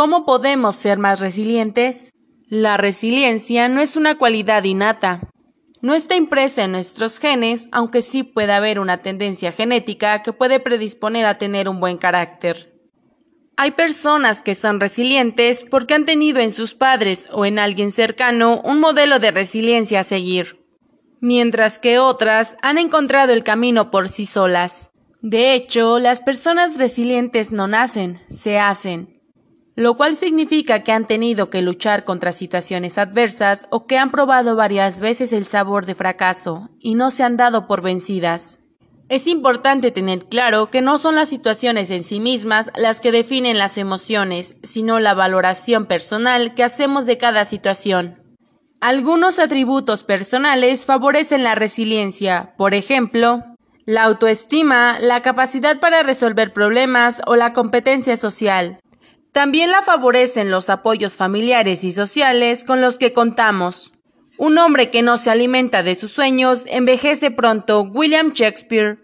¿Cómo podemos ser más resilientes? La resiliencia no es una cualidad innata. No está impresa en nuestros genes, aunque sí puede haber una tendencia genética que puede predisponer a tener un buen carácter. Hay personas que son resilientes porque han tenido en sus padres o en alguien cercano un modelo de resiliencia a seguir, mientras que otras han encontrado el camino por sí solas. De hecho, las personas resilientes no nacen, se hacen, lo cual significa que han tenido que luchar contra situaciones adversas o que han probado varias veces el sabor de fracaso y no se han dado por vencidas. Es importante tener claro que no son las situaciones en sí mismas las que definen las emociones, sino la valoración personal que hacemos de cada situación. Algunos atributos personales favorecen la resiliencia, por ejemplo, la autoestima, la capacidad para resolver problemas o la competencia social. También la favorecen los apoyos familiares y sociales con los que contamos. Un hombre que no se alimenta de sus sueños envejece pronto. William Shakespeare.